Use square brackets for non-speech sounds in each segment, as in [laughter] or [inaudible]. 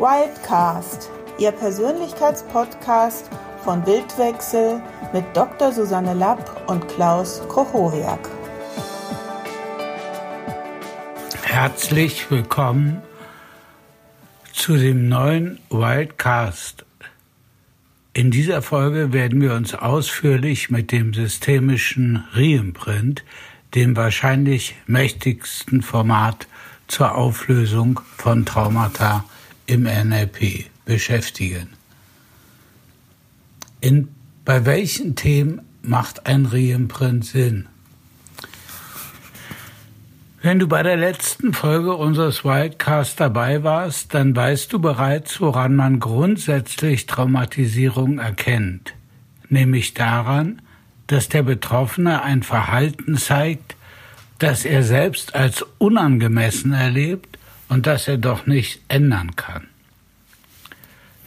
Wildcast, Ihr Persönlichkeitspodcast von Bildwechsel mit Dr. Susanne Lapp und Klaus Kochoriak. Herzlich willkommen zu dem neuen Wildcast. In dieser Folge werden wir uns ausführlich mit dem systemischen Reimprint, dem wahrscheinlich mächtigsten Format zur Auflösung von Traumata im NLP beschäftigen. In, bei welchen Themen macht ein Reimprint Sinn? Wenn du bei der letzten Folge unseres Wildcast dabei warst, dann weißt du bereits, woran man grundsätzlich Traumatisierung erkennt, nämlich daran, dass der Betroffene ein Verhalten zeigt, das er selbst als unangemessen erlebt und das er doch nicht ändern kann.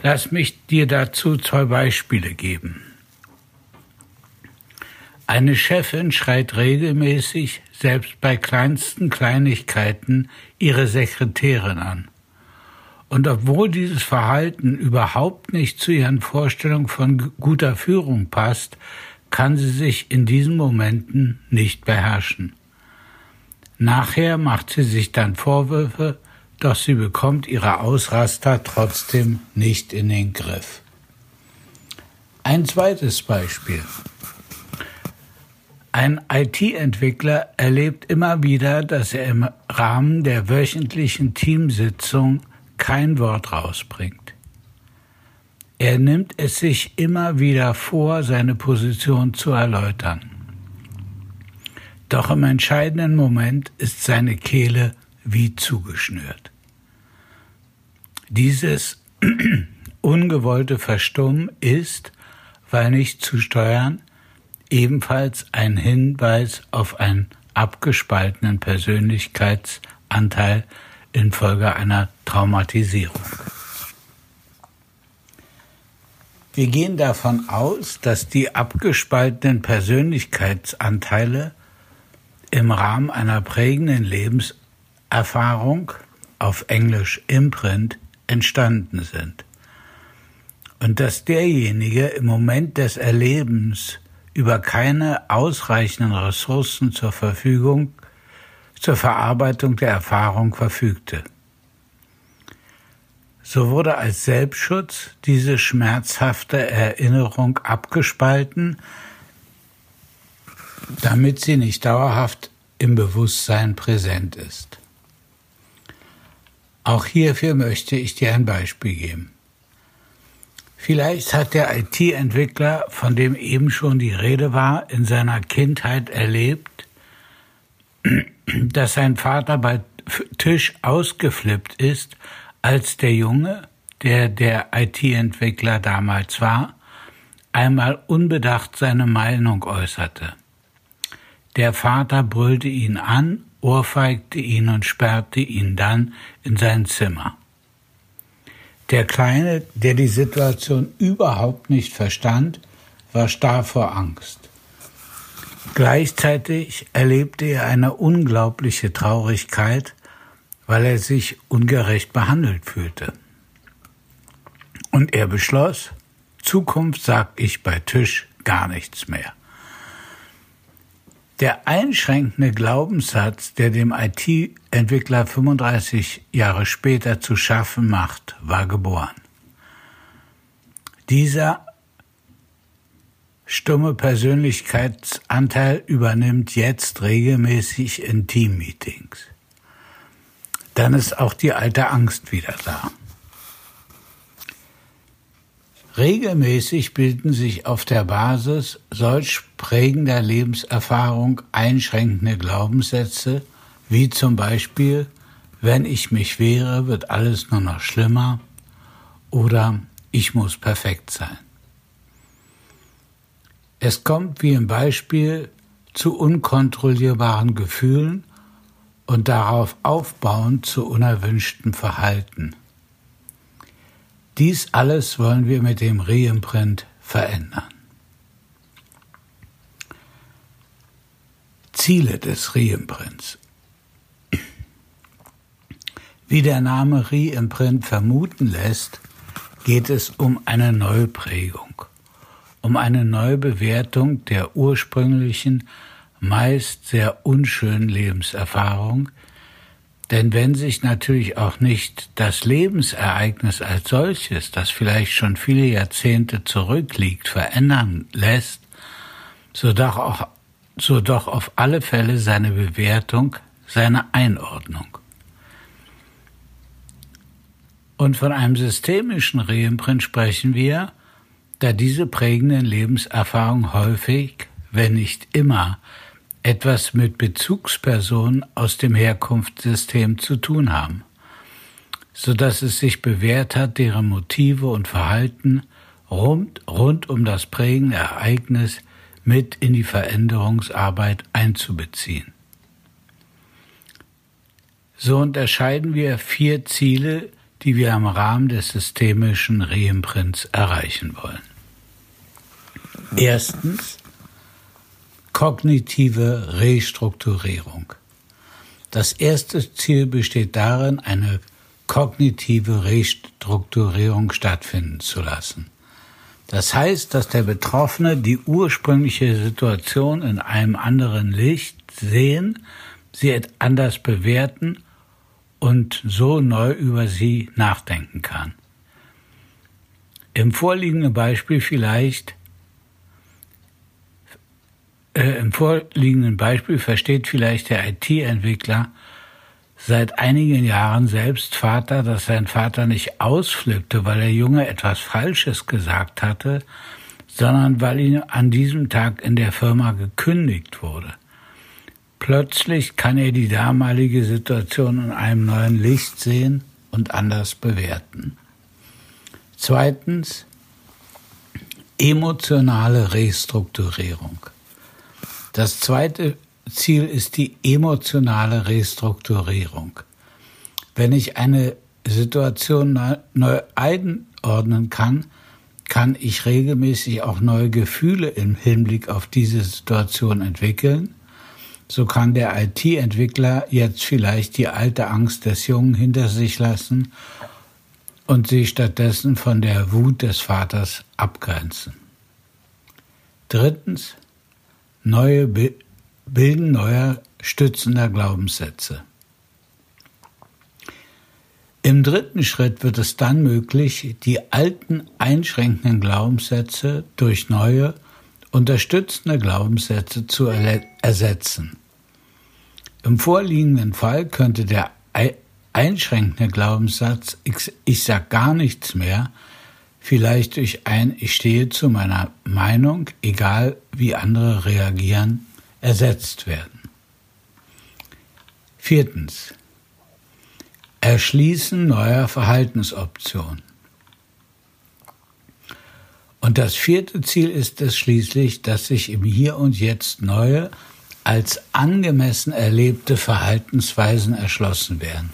Lass mich dir dazu zwei Beispiele geben. Eine Chefin schreit regelmäßig, selbst bei kleinsten Kleinigkeiten, ihre Sekretärin an. Und obwohl dieses Verhalten überhaupt nicht zu ihren Vorstellungen von guter Führung passt, kann sie sich in diesen Momenten nicht beherrschen. Nachher macht sie sich dann Vorwürfe, doch sie bekommt ihre Ausraster trotzdem nicht in den Griff. Ein zweites Beispiel. Ein IT-Entwickler erlebt immer wieder, dass er im Rahmen der wöchentlichen Teamsitzung kein Wort rausbringt. Er nimmt es sich immer wieder vor, seine Position zu erläutern. Doch im entscheidenden Moment ist seine Kehle wie zugeschnürt. Dieses [clears throat] ungewollte Verstummen ist, weil nicht zu steuern, ebenfalls ein Hinweis auf einen abgespaltenen Persönlichkeitsanteil infolge einer Traumatisierung. Wir gehen davon aus, dass die abgespaltenen Persönlichkeitsanteile im Rahmen einer prägenden Lebenserfahrung, auf Englisch Imprint, entstanden sind. Und dass derjenige im Moment des Erlebens über keine ausreichenden Ressourcen zur Verfügung zur Verarbeitung der Erfahrung verfügte. So wurde als Selbstschutz diese schmerzhafte Erinnerung abgespalten, damit sie nicht dauerhaft im Bewusstsein präsent ist. Auch hierfür möchte ich dir ein Beispiel geben. Vielleicht hat der IT-Entwickler, von dem eben schon die Rede war, in seiner Kindheit erlebt, dass sein Vater bei Tisch ausgeflippt ist, als der Junge, der der IT-Entwickler damals war, einmal unbedacht seine Meinung äußerte. Der Vater brüllte ihn an, ohrfeigte ihn und sperrte ihn dann in sein Zimmer. Der Kleine, der die Situation überhaupt nicht verstand, war starr vor Angst. Gleichzeitig erlebte er eine unglaubliche Traurigkeit, weil er sich ungerecht behandelt fühlte. Und er beschloss, Zukunft sag ich bei Tisch gar nichts mehr. Der einschränkende Glaubenssatz, der dem IT-Entwickler 35 Jahre später zu schaffen macht, war geboren. Dieser stumme Persönlichkeitsanteil übernimmt jetzt regelmäßig in Teammeetings. Dann ist auch die alte Angst wieder da. Regelmäßig bilden sich auf der Basis solch prägender Lebenserfahrung einschränkende Glaubenssätze, wie zum Beispiel, wenn ich mich wehre, wird alles nur noch schlimmer oder ich muss perfekt sein. Es kommt wie im Beispiel zu unkontrollierbaren Gefühlen und darauf aufbauend zu unerwünschtem Verhalten. Dies alles wollen wir mit dem Reimprint verändern. Ziele des Reimprints. Wie der Name Reimprint vermuten lässt, geht es um eine Neuprägung, um eine Neubewertung der ursprünglichen, meist sehr unschönen Lebenserfahrung, denn wenn sich natürlich auch nicht das Lebensereignis als solches, das vielleicht schon viele Jahrzehnte zurückliegt, verändern lässt, so doch, auch, so doch auf alle Fälle seine Bewertung, seine Einordnung. Und von einem systemischen Reimprint sprechen wir, da diese prägenden Lebenserfahrungen häufig, wenn nicht immer, etwas mit Bezugspersonen aus dem Herkunftssystem zu tun haben, so dass es sich bewährt hat, deren Motive und Verhalten rund, rund um das prägende Ereignis mit in die Veränderungsarbeit einzubeziehen. So unterscheiden wir vier Ziele, die wir im Rahmen des systemischen Reimprints erreichen wollen. Erstens kognitive Restrukturierung. Das erste Ziel besteht darin, eine kognitive Restrukturierung stattfinden zu lassen. Das heißt, dass der Betroffene die ursprüngliche Situation in einem anderen Licht sehen, sie anders bewerten und so neu über sie nachdenken kann. Im vorliegenden Beispiel vielleicht äh, Im vorliegenden Beispiel versteht vielleicht der IT-Entwickler seit einigen Jahren selbst Vater, dass sein Vater nicht ausflippte, weil der Junge etwas Falsches gesagt hatte, sondern weil ihm an diesem Tag in der Firma gekündigt wurde. Plötzlich kann er die damalige Situation in einem neuen Licht sehen und anders bewerten. Zweitens, emotionale Restrukturierung. Das zweite Ziel ist die emotionale Restrukturierung. Wenn ich eine Situation neu einordnen kann, kann ich regelmäßig auch neue Gefühle im Hinblick auf diese Situation entwickeln so kann der IT-Entwickler jetzt vielleicht die alte Angst des Jungen hinter sich lassen und sich stattdessen von der Wut des Vaters abgrenzen. Drittens, neue Bilden neuer stützender Glaubenssätze. Im dritten Schritt wird es dann möglich, die alten einschränkenden Glaubenssätze durch neue unterstützende Glaubenssätze zu ersetzen. Im vorliegenden Fall könnte der einschränkende Glaubenssatz ich, sag gar nichts mehr vielleicht durch ein Ich stehe zu meiner Meinung, egal wie andere reagieren, ersetzt werden. Viertens. Erschließen neuer Verhaltensoptionen. Und das vierte Ziel ist es schließlich, dass sich im Hier und Jetzt neue, als angemessen erlebte Verhaltensweisen erschlossen werden.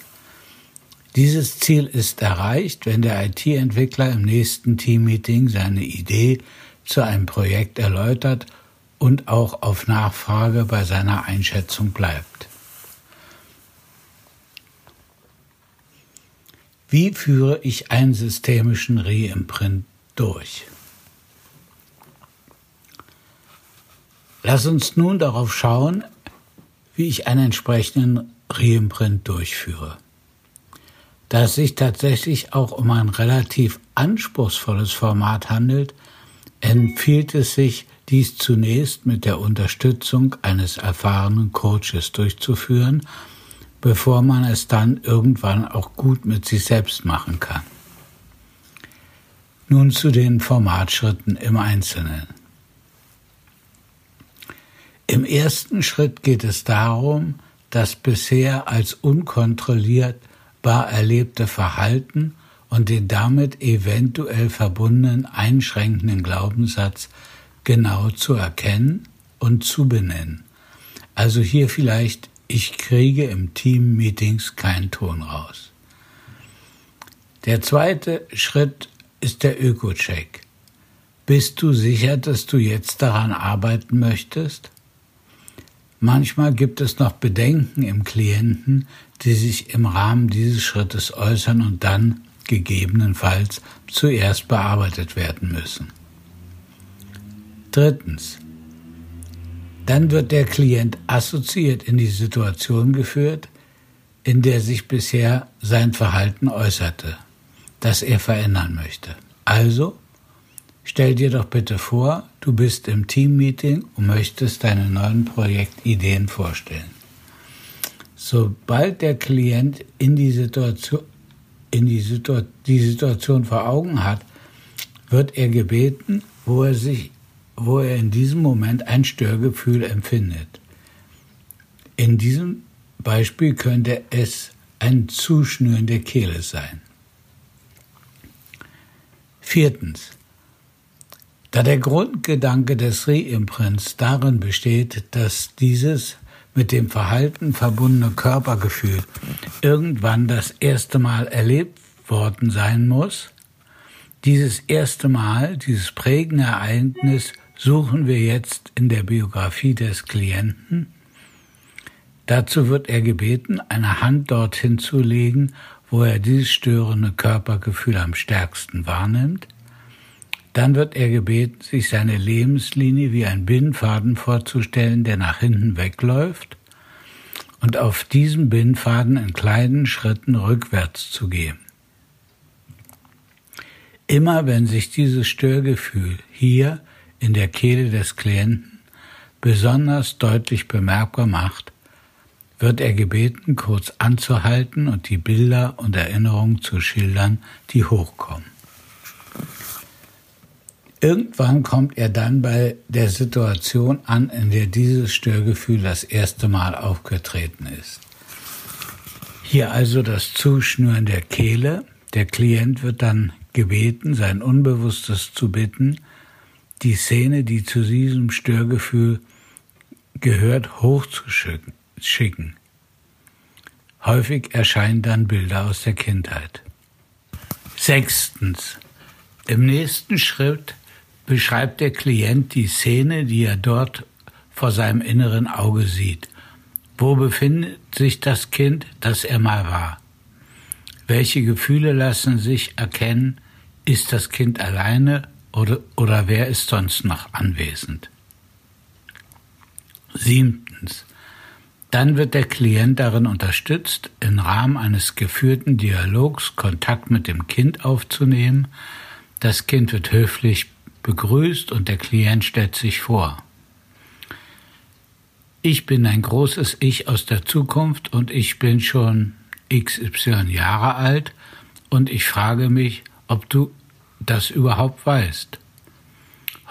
Dieses Ziel ist erreicht, wenn der IT-Entwickler im nächsten Teammeeting seine Idee zu einem Projekt erläutert und auch auf Nachfrage bei seiner Einschätzung bleibt. Wie führe ich einen systemischen Reimprint durch? Lass uns nun darauf schauen, wie ich einen entsprechenden Reimprint durchführe. Da es sich tatsächlich auch um ein relativ anspruchsvolles Format handelt, empfiehlt es sich, dies zunächst mit der Unterstützung eines erfahrenen Coaches durchzuführen, bevor man es dann irgendwann auch gut mit sich selbst machen kann. Nun zu den Formatschritten im Einzelnen. Im ersten Schritt geht es darum, das bisher als unkontrollierbar erlebte Verhalten und den damit eventuell verbundenen einschränkenden Glaubenssatz genau zu erkennen und zu benennen. Also hier vielleicht, ich kriege im Team Meetings keinen Ton raus. Der zweite Schritt ist der Öko-Check. Bist du sicher, dass du jetzt daran arbeiten möchtest? Manchmal gibt es noch Bedenken im Klienten, die sich im Rahmen dieses Schrittes äußern und dann gegebenenfalls zuerst bearbeitet werden müssen. Drittens. Dann wird der Klient assoziiert in die Situation geführt, in der sich bisher sein Verhalten äußerte, das er verändern möchte. Also, stell dir doch bitte vor, du bist im Teammeeting und möchtest deine neuen Projektideen vorstellen. Sobald der Klient in die Situation, in die, Situ die Situation vor Augen hat, wird er gebeten, wo er sich, wo er in diesem Moment ein Störgefühl empfindet. In diesem Beispiel könnte es ein Zuschnüren der Kehle sein. Viertens. Da der Grundgedanke des Reimprints darin besteht, dass dieses mit dem Verhalten verbundene Körpergefühl irgendwann das erste Mal erlebt worden sein muss, dieses erste Mal, dieses prägende Ereignis suchen wir jetzt in der Biografie des Klienten. Dazu wird er gebeten, eine Hand dorthin zu legen, wo er dieses störende Körpergefühl am stärksten wahrnimmt – dann wird er gebeten, sich seine Lebenslinie wie ein Bindfaden vorzustellen, der nach hinten wegläuft und auf diesem Bindfaden in kleinen Schritten rückwärts zu gehen. Immer wenn sich dieses Störgefühl hier in der Kehle des Klienten besonders deutlich bemerkbar macht, wird er gebeten, kurz anzuhalten und die Bilder und Erinnerungen zu schildern, die hochkommen. Irgendwann kommt er dann bei der Situation an, in der dieses Störgefühl das erste Mal aufgetreten ist. Hier also das Zuschnüren der Kehle. Der Klient wird dann gebeten, sein Unbewusstes zu bitten, die Szene, die zu diesem Störgefühl gehört, hochzuschicken. Häufig erscheinen dann Bilder aus der Kindheit. Sechstens. Im nächsten Schritt beschreibt der Klient die Szene, die er dort vor seinem inneren Auge sieht. Wo befindet sich das Kind, das er mal war? Welche Gefühle lassen sich erkennen? Ist das Kind alleine oder, oder wer ist sonst noch anwesend? Siebtens. Dann wird der Klient darin unterstützt, im Rahmen eines geführten Dialogs Kontakt mit dem Kind aufzunehmen. Das Kind wird höflich begrüßt und der Klient stellt sich vor. Ich bin ein großes Ich aus der Zukunft und ich bin schon XY Jahre alt und ich frage mich, ob du das überhaupt weißt.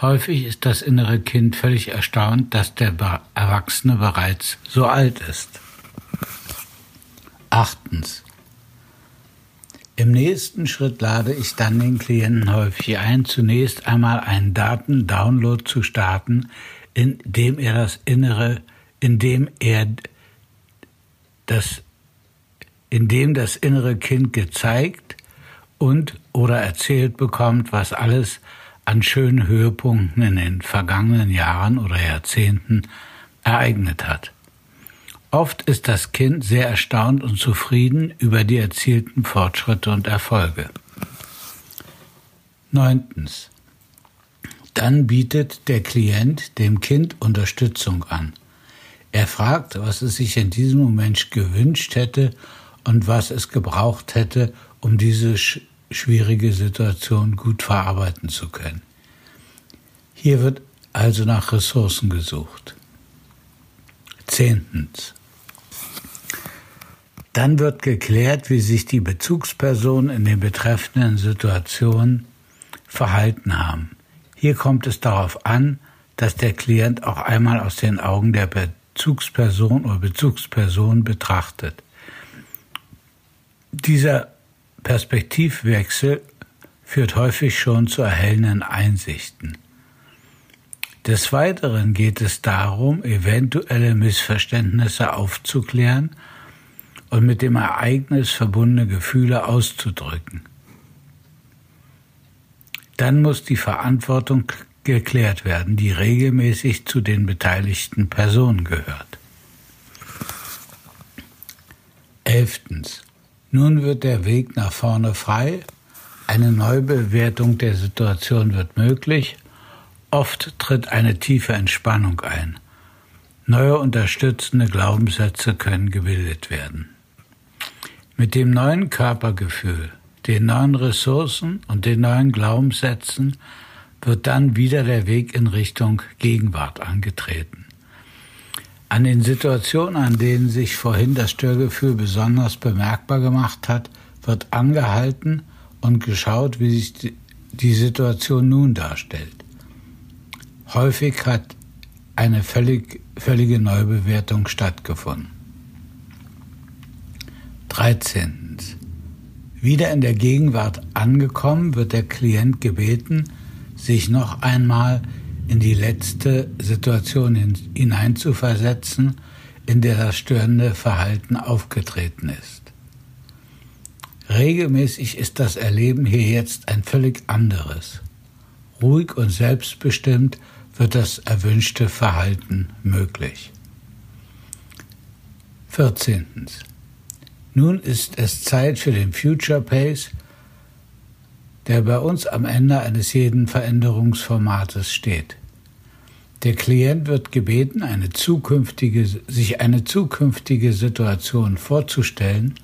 Häufig ist das innere Kind völlig erstaunt, dass der Erwachsene bereits so alt ist. Achtens. Im nächsten Schritt lade ich dann den Klienten häufig ein, zunächst einmal einen Datendownload zu starten, in dem er das innere, in dem er das, in dem das innere Kind gezeigt und oder erzählt bekommt, was alles an schönen Höhepunkten in den vergangenen Jahren oder Jahrzehnten ereignet hat. Oft ist das Kind sehr erstaunt und zufrieden über die erzielten Fortschritte und Erfolge. Neuntens. Dann bietet der Klient dem Kind Unterstützung an. Er fragt, was es sich in diesem Moment gewünscht hätte und was es gebraucht hätte, um diese schwierige Situation gut verarbeiten zu können. Hier wird also nach Ressourcen gesucht. Zehntens. Dann wird geklärt, wie sich die Bezugspersonen in den betreffenden Situationen verhalten haben. Hier kommt es darauf an, dass der Klient auch einmal aus den Augen der Bezugsperson oder Bezugsperson betrachtet. Dieser Perspektivwechsel führt häufig schon zu erhellenden Einsichten. Des Weiteren geht es darum, eventuelle Missverständnisse aufzuklären und mit dem Ereignis verbundene Gefühle auszudrücken. Dann muss die Verantwortung geklärt werden, die regelmäßig zu den beteiligten Personen gehört. Elftens. Nun wird der Weg nach vorne frei. Eine Neubewertung der Situation wird möglich. Oft tritt eine tiefe Entspannung ein. Neue unterstützende Glaubenssätze können gebildet werden. Mit dem neuen Körpergefühl, den neuen Ressourcen und den neuen Glaubenssätzen wird dann wieder der Weg in Richtung Gegenwart angetreten. An den Situationen, an denen sich vorhin das Störgefühl besonders bemerkbar gemacht hat, wird angehalten und geschaut, wie sich die Situation nun darstellt. Häufig hat eine völlig, völlige Neubewertung stattgefunden. 13. Wieder in der Gegenwart angekommen, wird der Klient gebeten, sich noch einmal in die letzte Situation hineinzuversetzen, in der das störende Verhalten aufgetreten ist. Regelmäßig ist das Erleben hier jetzt ein völlig anderes. Ruhig und selbstbestimmt wird das erwünschte Verhalten möglich. 14. Nun ist es Zeit für den Future Pace, der bei uns am Ende eines jeden Veränderungsformates steht. Der Klient wird gebeten, eine zukünftige, sich eine zukünftige Situation vorzustellen.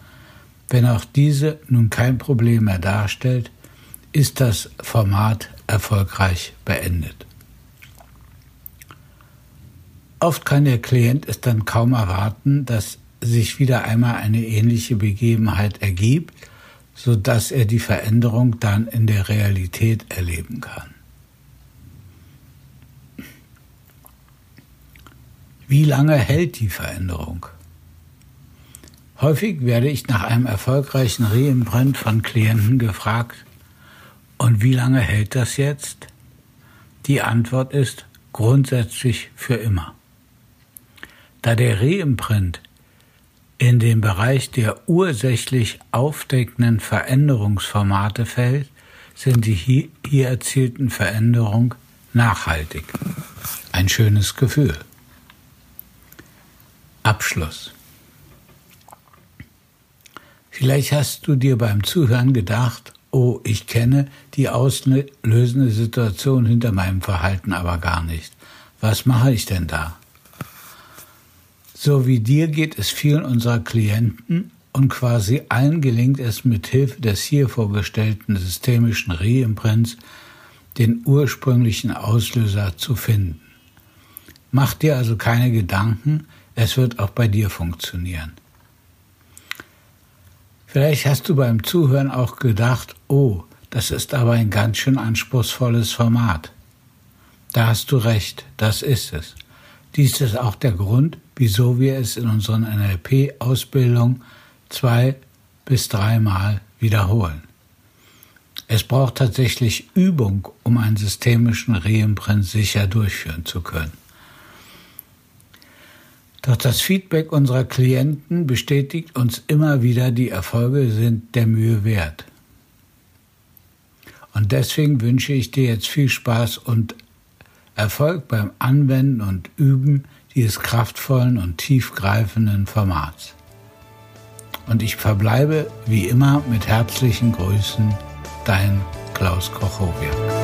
Wenn auch diese nun kein Problem mehr darstellt, ist das Format erfolgreich beendet. Oft kann der Klient es dann kaum erwarten, dass sich wieder einmal eine ähnliche Begebenheit ergibt, so dass er die Veränderung dann in der Realität erleben kann. Wie lange hält die Veränderung? Häufig werde ich nach einem erfolgreichen Reimprint von Klienten gefragt, und wie lange hält das jetzt? Die Antwort ist grundsätzlich für immer. Da der Reimprint in den Bereich der ursächlich aufdeckenden Veränderungsformate fällt, sind die hier erzielten Veränderungen nachhaltig. Ein schönes Gefühl. Abschluss. Vielleicht hast du dir beim Zuhören gedacht, oh, ich kenne die auslösende Situation hinter meinem Verhalten aber gar nicht. Was mache ich denn da? So wie dir geht es vielen unserer Klienten und quasi allen gelingt es mit Hilfe des hier vorgestellten systemischen Reimprints, den ursprünglichen Auslöser zu finden. Mach dir also keine Gedanken, es wird auch bei dir funktionieren. Vielleicht hast du beim Zuhören auch gedacht, oh, das ist aber ein ganz schön anspruchsvolles Format. Da hast du recht, das ist es. Dies ist auch der Grund, wieso wir es in unseren NLP-Ausbildungen zwei bis dreimal wiederholen. Es braucht tatsächlich Übung, um einen systemischen Reimprint sicher durchführen zu können. Doch das Feedback unserer Klienten bestätigt uns immer wieder, die Erfolge sind der Mühe wert. Und deswegen wünsche ich dir jetzt viel Spaß und Erfolg beim Anwenden und Üben dieses kraftvollen und tiefgreifenden Formats. Und ich verbleibe wie immer mit herzlichen Grüßen, dein Klaus Kochowiak.